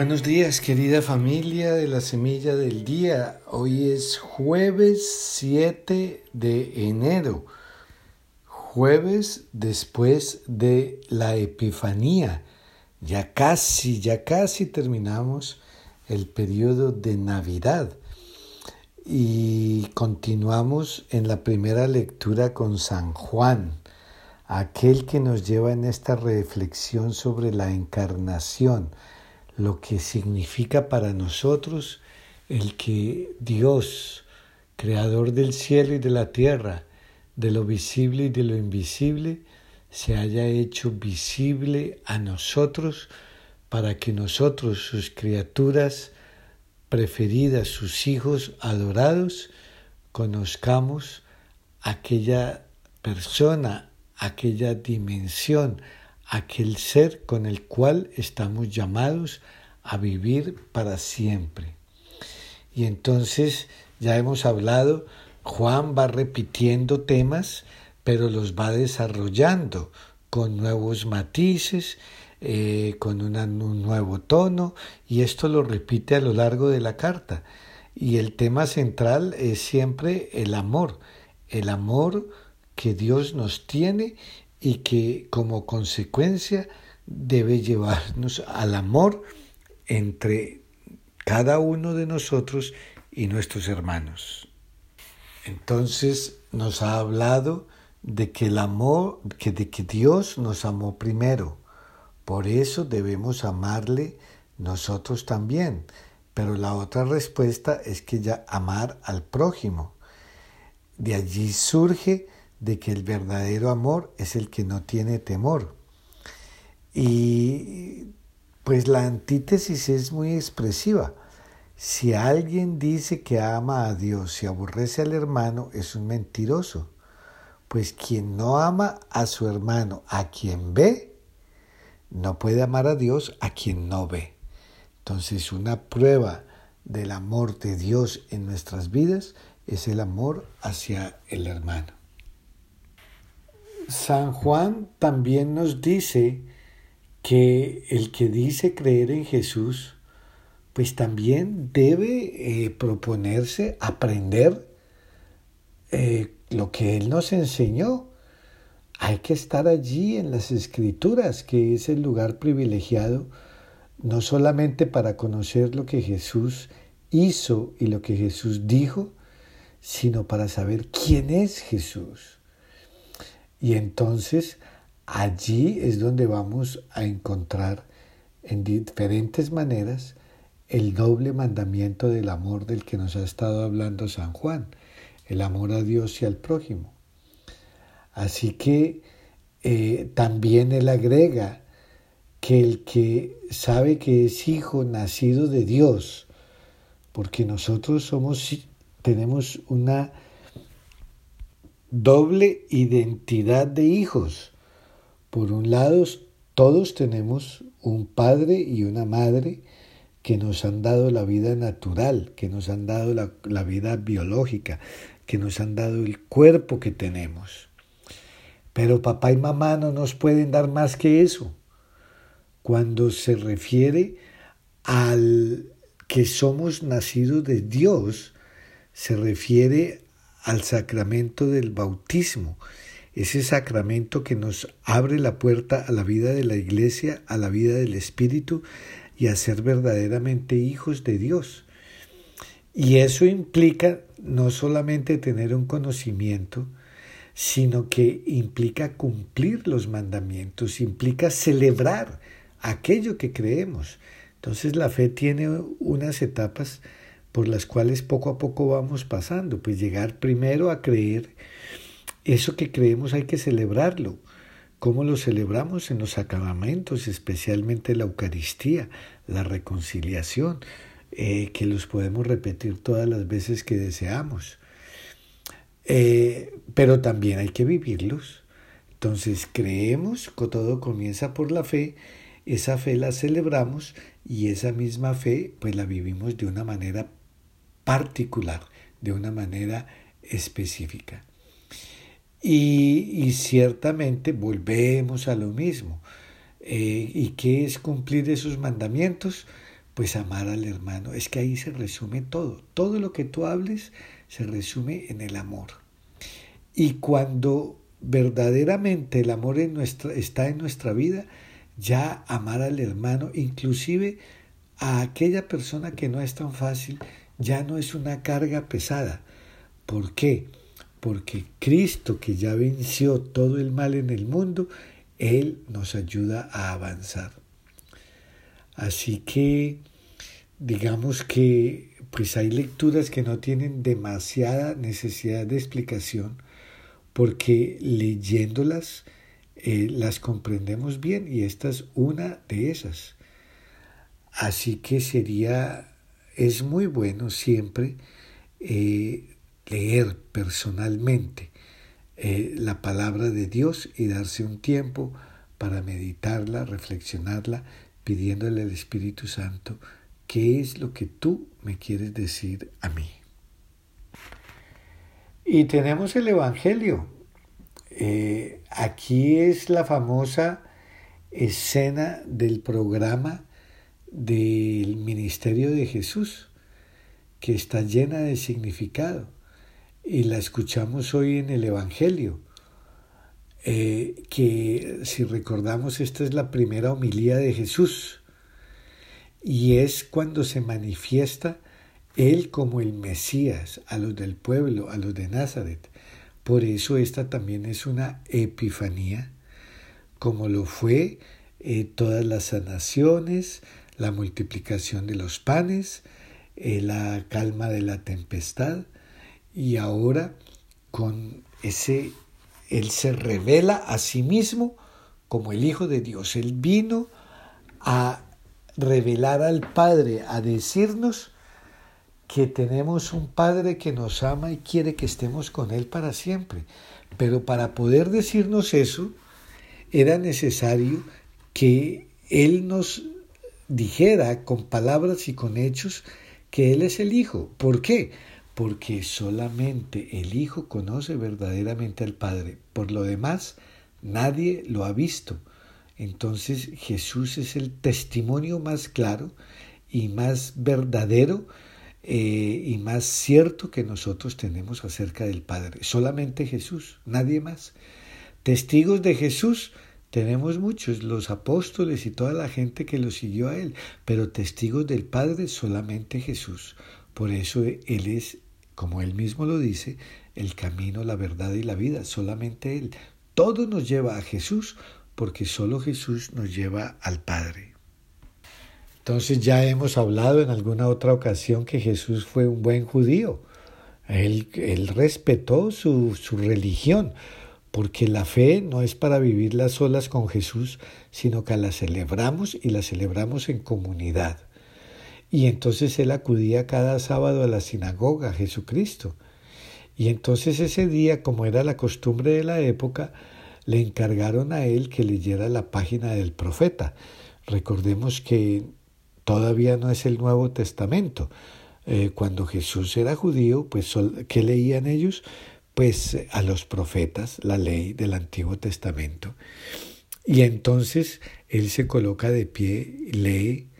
Buenos días, querida familia de la Semilla del Día. Hoy es jueves 7 de enero, jueves después de la Epifanía. Ya casi, ya casi terminamos el periodo de Navidad y continuamos en la primera lectura con San Juan, aquel que nos lleva en esta reflexión sobre la encarnación lo que significa para nosotros el que Dios, creador del cielo y de la tierra, de lo visible y de lo invisible, se haya hecho visible a nosotros para que nosotros, sus criaturas preferidas, sus hijos adorados, conozcamos aquella persona, aquella dimensión, aquel ser con el cual estamos llamados a vivir para siempre. Y entonces ya hemos hablado, Juan va repitiendo temas, pero los va desarrollando con nuevos matices, eh, con un nuevo tono, y esto lo repite a lo largo de la carta. Y el tema central es siempre el amor, el amor que Dios nos tiene y que como consecuencia debe llevarnos al amor entre cada uno de nosotros y nuestros hermanos. Entonces nos ha hablado de que el amor, que de que Dios nos amó primero. Por eso debemos amarle nosotros también. Pero la otra respuesta es que ya amar al prójimo. De allí surge de que el verdadero amor es el que no tiene temor. Y pues la antítesis es muy expresiva. Si alguien dice que ama a Dios y aborrece al hermano, es un mentiroso. Pues quien no ama a su hermano, a quien ve, no puede amar a Dios a quien no ve. Entonces una prueba del amor de Dios en nuestras vidas es el amor hacia el hermano. San Juan también nos dice que el que dice creer en Jesús, pues también debe eh, proponerse aprender eh, lo que Él nos enseñó. Hay que estar allí en las escrituras, que es el lugar privilegiado, no solamente para conocer lo que Jesús hizo y lo que Jesús dijo, sino para saber quién es Jesús. Y entonces allí es donde vamos a encontrar en diferentes maneras el doble mandamiento del amor del que nos ha estado hablando San Juan, el amor a Dios y al prójimo. Así que eh, también él agrega que el que sabe que es hijo nacido de Dios, porque nosotros somos, tenemos una doble identidad de hijos. Por un lado, todos tenemos un padre y una madre que nos han dado la vida natural, que nos han dado la, vida biológica, que nos han dado el cuerpo que tenemos. Pero papá y mamá no nos pueden dar más que eso. Cuando se refiere al que somos nacidos de Dios, se refiere al sacramento del bautismo, ese sacramento que nos abre la puerta a la vida de la iglesia, a la vida del Espíritu y a ser verdaderamente hijos de Dios. Y eso implica no solamente tener un conocimiento, sino que implica cumplir los mandamientos, implica celebrar aquello que creemos. Entonces la fe tiene unas etapas por las cuales poco a poco vamos pasando, pues llegar primero a creer, eso que creemos hay que celebrarlo. ¿Cómo lo celebramos? En los sacramentos, especialmente la Eucaristía, la reconciliación, eh, que los podemos repetir todas las veces que deseamos. Eh, pero también hay que vivirlos. Entonces creemos todo comienza por la fe, esa fe la celebramos y esa misma fe pues la vivimos de una manera particular, de una manera específica. Y, ciertamente volvemos a lo mismo. Eh, ¿Y qué es cumplir esos mandamientos? Pues amar al hermano. Es que ahí se resume todo. Todo lo que tú hables se resume en el amor. Y cuando verdaderamente el amor en nuestra, está en nuestra vida, ya amar al hermano, inclusive a aquella persona que no es tan fácil, ya no es una carga pesada. ¿Por qué? Porque Cristo, que ya venció todo el mal en el mundo, Él nos ayuda a avanzar. Así que digamos que pues hay lecturas que no tienen demasiada necesidad de explicación porque leyéndolas eh, las comprendemos bien y esta es una de esas. Así que sería, es muy bueno siempre eh, leer personalmente eh, la palabra de Dios y darse un tiempo para meditarla, reflexionarla, pidiéndole al Espíritu Santo qué es lo que tú me quieres decir a mí. Y tenemos el Evangelio. Eh, aquí es la famosa escena del programa del ministerio de Jesús, que está llena de significado y la escuchamos hoy en el Evangelio, eh, que si recordamos esta es la primera homilía de Jesús y es cuando se manifiesta Él como el Mesías a los del pueblo, a los de Nazaret. Por eso esta también es una epifanía, como lo fue eh, todas las sanaciones, la multiplicación de los panes, eh, la calma de la tempestad, y ahora con ese, Él se revela a sí mismo como el Hijo de Dios. Él vino a revelar al Padre, a decirnos que tenemos un Padre que nos ama y quiere que estemos con Él para siempre. Pero para poder decirnos eso, era necesario que Él nos dijera con palabras y con hechos que Él es el Hijo. ¿Por qué? porque solamente el Hijo conoce verdaderamente al Padre. Por lo demás, nadie lo ha visto. Entonces Jesús es el testimonio más claro y más verdadero eh, y más cierto que nosotros tenemos acerca del Padre. Solamente Jesús, nadie más. Testigos de Jesús tenemos muchos, los apóstoles y toda la gente que lo siguió a Él, pero testigos del Padre solamente Jesús. Por eso Él es como él mismo lo dice, el camino, la verdad y la vida, solamente Él. Todo nos lleva a Jesús porque solo Jesús nos lleva al Padre. Entonces ya hemos hablado en alguna otra ocasión que Jesús fue un buen judío. Él, respetó su religión, porque la fe no es para vivirla solas con Jesús, sino que la celebramos y la celebramos en comunidad. Y entonces él acudía cada sábado a la sinagoga, Jesucristo. Y entonces ese día, como era la costumbre de la época, le encargaron a él que leyera la página del profeta. Recordemos que todavía no es el Nuevo Testamento. Eh, cuando Jesús era judío, pues ¿qué leían ellos? Pues a los profetas, la ley del Antiguo Testamento. Y entonces él se coloca de pie, lee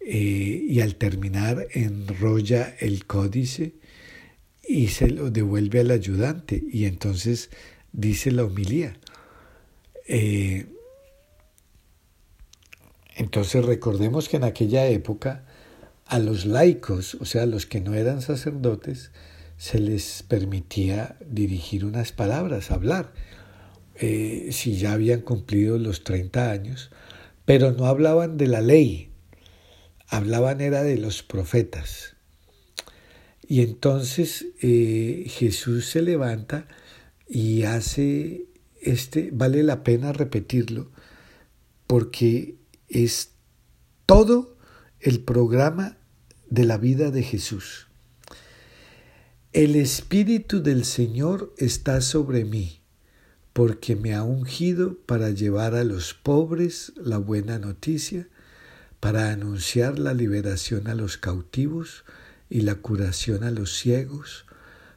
eh, y al terminar enrolla el códice y se lo devuelve al ayudante y entonces dice la homilía. Eh, entonces recordemos que en aquella época a los laicos, o sea, a los que no eran sacerdotes, se les permitía dirigir unas palabras, hablar, eh, si ya habían cumplido los 30 años, pero no hablaban de la ley, hablaban era de los profetas. Y entonces eh, Jesús se levanta y hace este, vale la pena repetirlo, porque es todo el programa de la vida de Jesús. El Espíritu del Señor está sobre mí, porque me ha ungido para llevar a los pobres la buena noticia, para anunciar la liberación a los cautivos y la curación a los ciegos,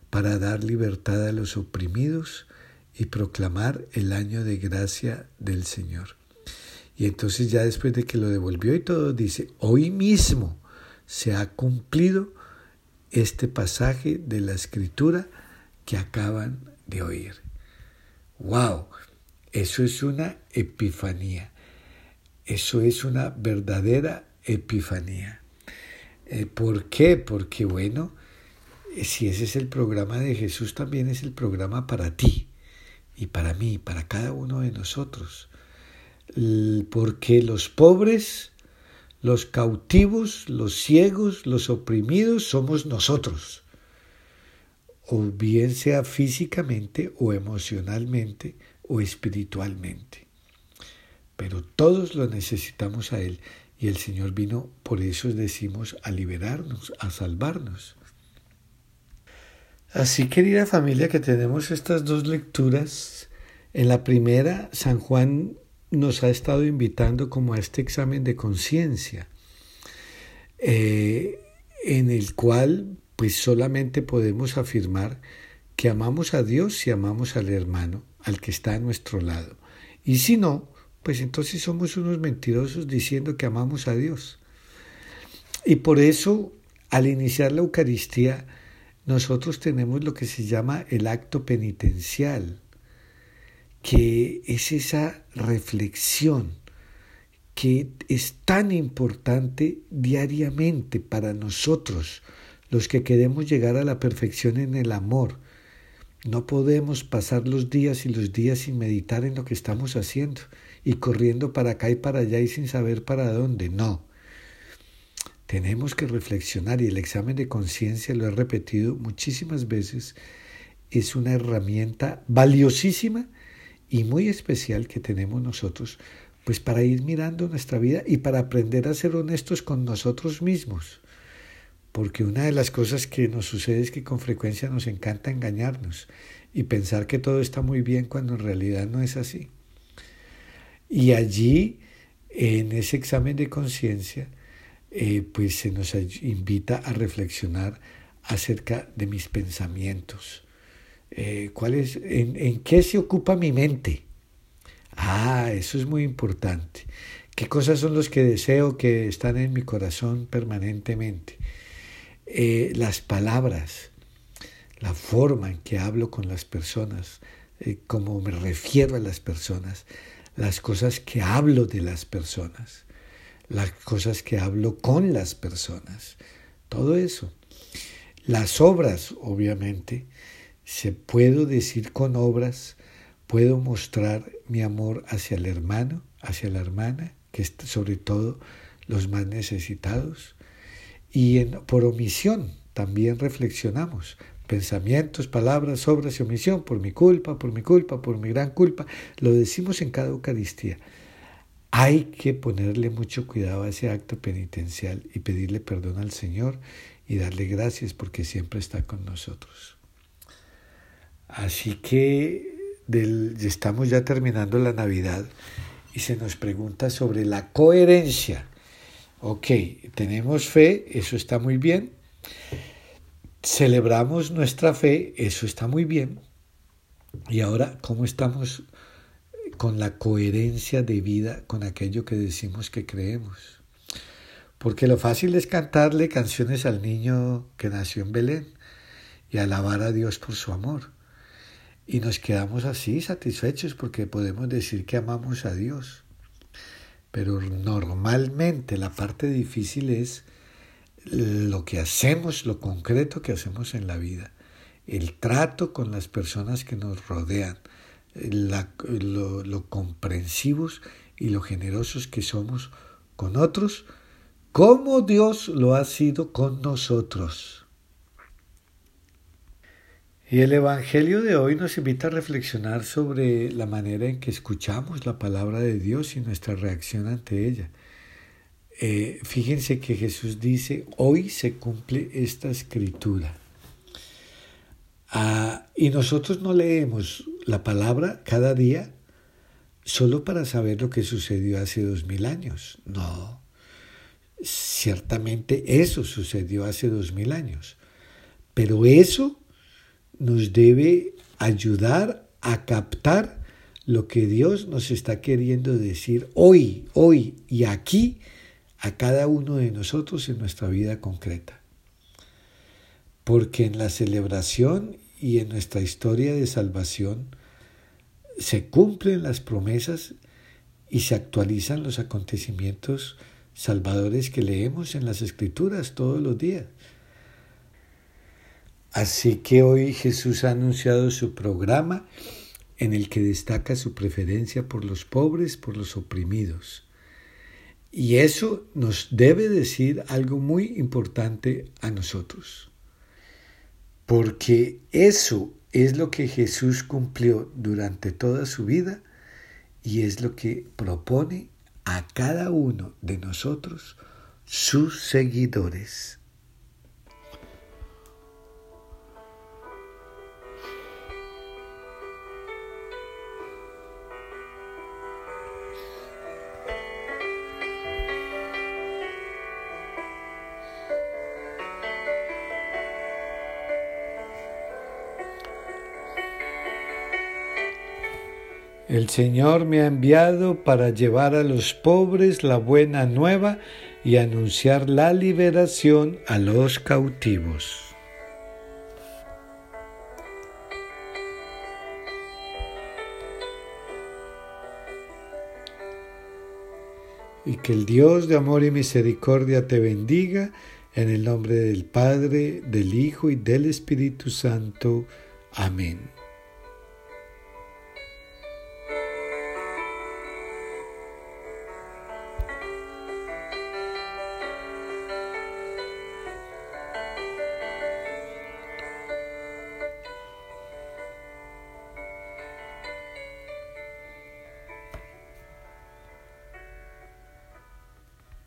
para dar libertad a los oprimidos y proclamar el año de gracia del Señor. Y entonces ya después de que lo devolvió y todo, dice, hoy mismo se ha cumplido este pasaje de la escritura que acaban de oír. ¡Wow! Eso es una epifanía. Eso es una verdadera epifanía. Eh, ¿Por qué? Porque bueno, eh, si ese es el programa de Jesús, también es el programa para ti y para mí, para cada uno de nosotros. Porque los pobres, los cautivos, los ciegos, los oprimidos somos nosotros. O bien sea físicamente o emocionalmente o espiritualmente. Pero todos lo necesitamos a Él y el Señor vino, por eso decimos, a liberarnos, a salvarnos. Así, querida familia, que tenemos estas dos lecturas. En la primera, San Juan nos ha estado invitando como a este examen de conciencia, eh, en el cual pues solamente podemos afirmar que amamos a Dios si amamos al hermano, al que está a nuestro lado. Y si no, pues entonces somos unos mentirosos diciendo que amamos a Dios. Y por eso, al iniciar la Eucaristía, nosotros tenemos lo que se llama el acto penitencial, que es esa reflexión que es tan importante diariamente para nosotros, los que queremos llegar a la perfección en el amor. No podemos pasar los días y los días sin meditar en lo que estamos haciendo y corriendo para acá y para allá y sin saber para dónde. No. Tenemos que reflexionar y el examen de conciencia, lo he repetido muchísimas veces, es una herramienta valiosísima y muy especial que tenemos nosotros, pues para ir mirando nuestra vida y para aprender a ser honestos con nosotros mismos. Porque una de las cosas que nos sucede es que con frecuencia nos encanta engañarnos y pensar que todo está muy bien cuando en realidad no es así. Y allí, en ese examen de conciencia, eh, pues se nos invita a reflexionar acerca de mis pensamientos. Eh, ¿cuál es, en, ¿En qué se ocupa mi mente? Ah, eso es muy importante. ¿Qué cosas son los que deseo que están en mi corazón permanentemente? Eh, las palabras, la forma en que hablo con las personas, cómo me refiero a las personas, las cosas que hablo de las personas, las cosas que hablo con las personas, todo eso. Las obras, obviamente, se puedo decir con obras, puedo mostrar mi amor hacia el hermano, hacia la hermana, que es sobre todo los más necesitados. Y en, por omisión también reflexionamos pensamientos, palabras, obras y omisión, por mi culpa, por mi culpa, por mi gran culpa. Lo decimos en cada Eucaristía. Hay que ponerle mucho cuidado a ese acto penitencial y pedirle perdón al Señor y darle gracias porque siempre está con nosotros. Así que estamos ya terminando la Navidad y se nos pregunta sobre la coherencia. Ok, tenemos fe, eso está muy bien celebramos nuestra fe, eso está muy bien. Y ahora, ¿cómo estamos con la coherencia de vida con aquello que decimos que creemos? Porque lo fácil es cantarle canciones al niño que nació en Belén y alabar a Dios por su amor. Y nos quedamos así satisfechos porque podemos decir que amamos a Dios. Pero normalmente la parte difícil es lo que hacemos, lo concreto que hacemos en la vida, el trato con las personas que nos rodean, lo, lo comprensivos y lo generosos que somos con otros, como Dios lo ha sido con nosotros. Y el Evangelio de hoy nos invita a reflexionar sobre la manera en que escuchamos la palabra de Dios y nuestra reacción ante ella. Eh, fíjense que Jesús dice, hoy se cumple esta escritura. Ah, y nosotros no leemos la palabra cada día solo para saber lo que sucedió hace dos mil años. No, ciertamente eso sucedió hace dos mil años. Pero eso nos debe ayudar a captar lo que Dios nos está queriendo decir hoy, hoy y aquí a cada uno de nosotros en nuestra vida concreta. Porque en la celebración y en nuestra historia de salvación se cumplen las promesas y se actualizan los acontecimientos salvadores que leemos en las escrituras todos los días. Así que hoy Jesús ha anunciado su programa en el que destaca su preferencia por los pobres, por los oprimidos. Y eso nos debe decir algo muy importante a nosotros. Porque eso es lo que Jesús cumplió durante toda su vida y es lo que propone a cada uno de nosotros, sus seguidores. El Señor me ha enviado para llevar a los pobres la buena nueva y anunciar la liberación a los cautivos. Y que el Dios de amor y misericordia te bendiga en el nombre del Padre, del Hijo y del Espíritu Santo. Amén.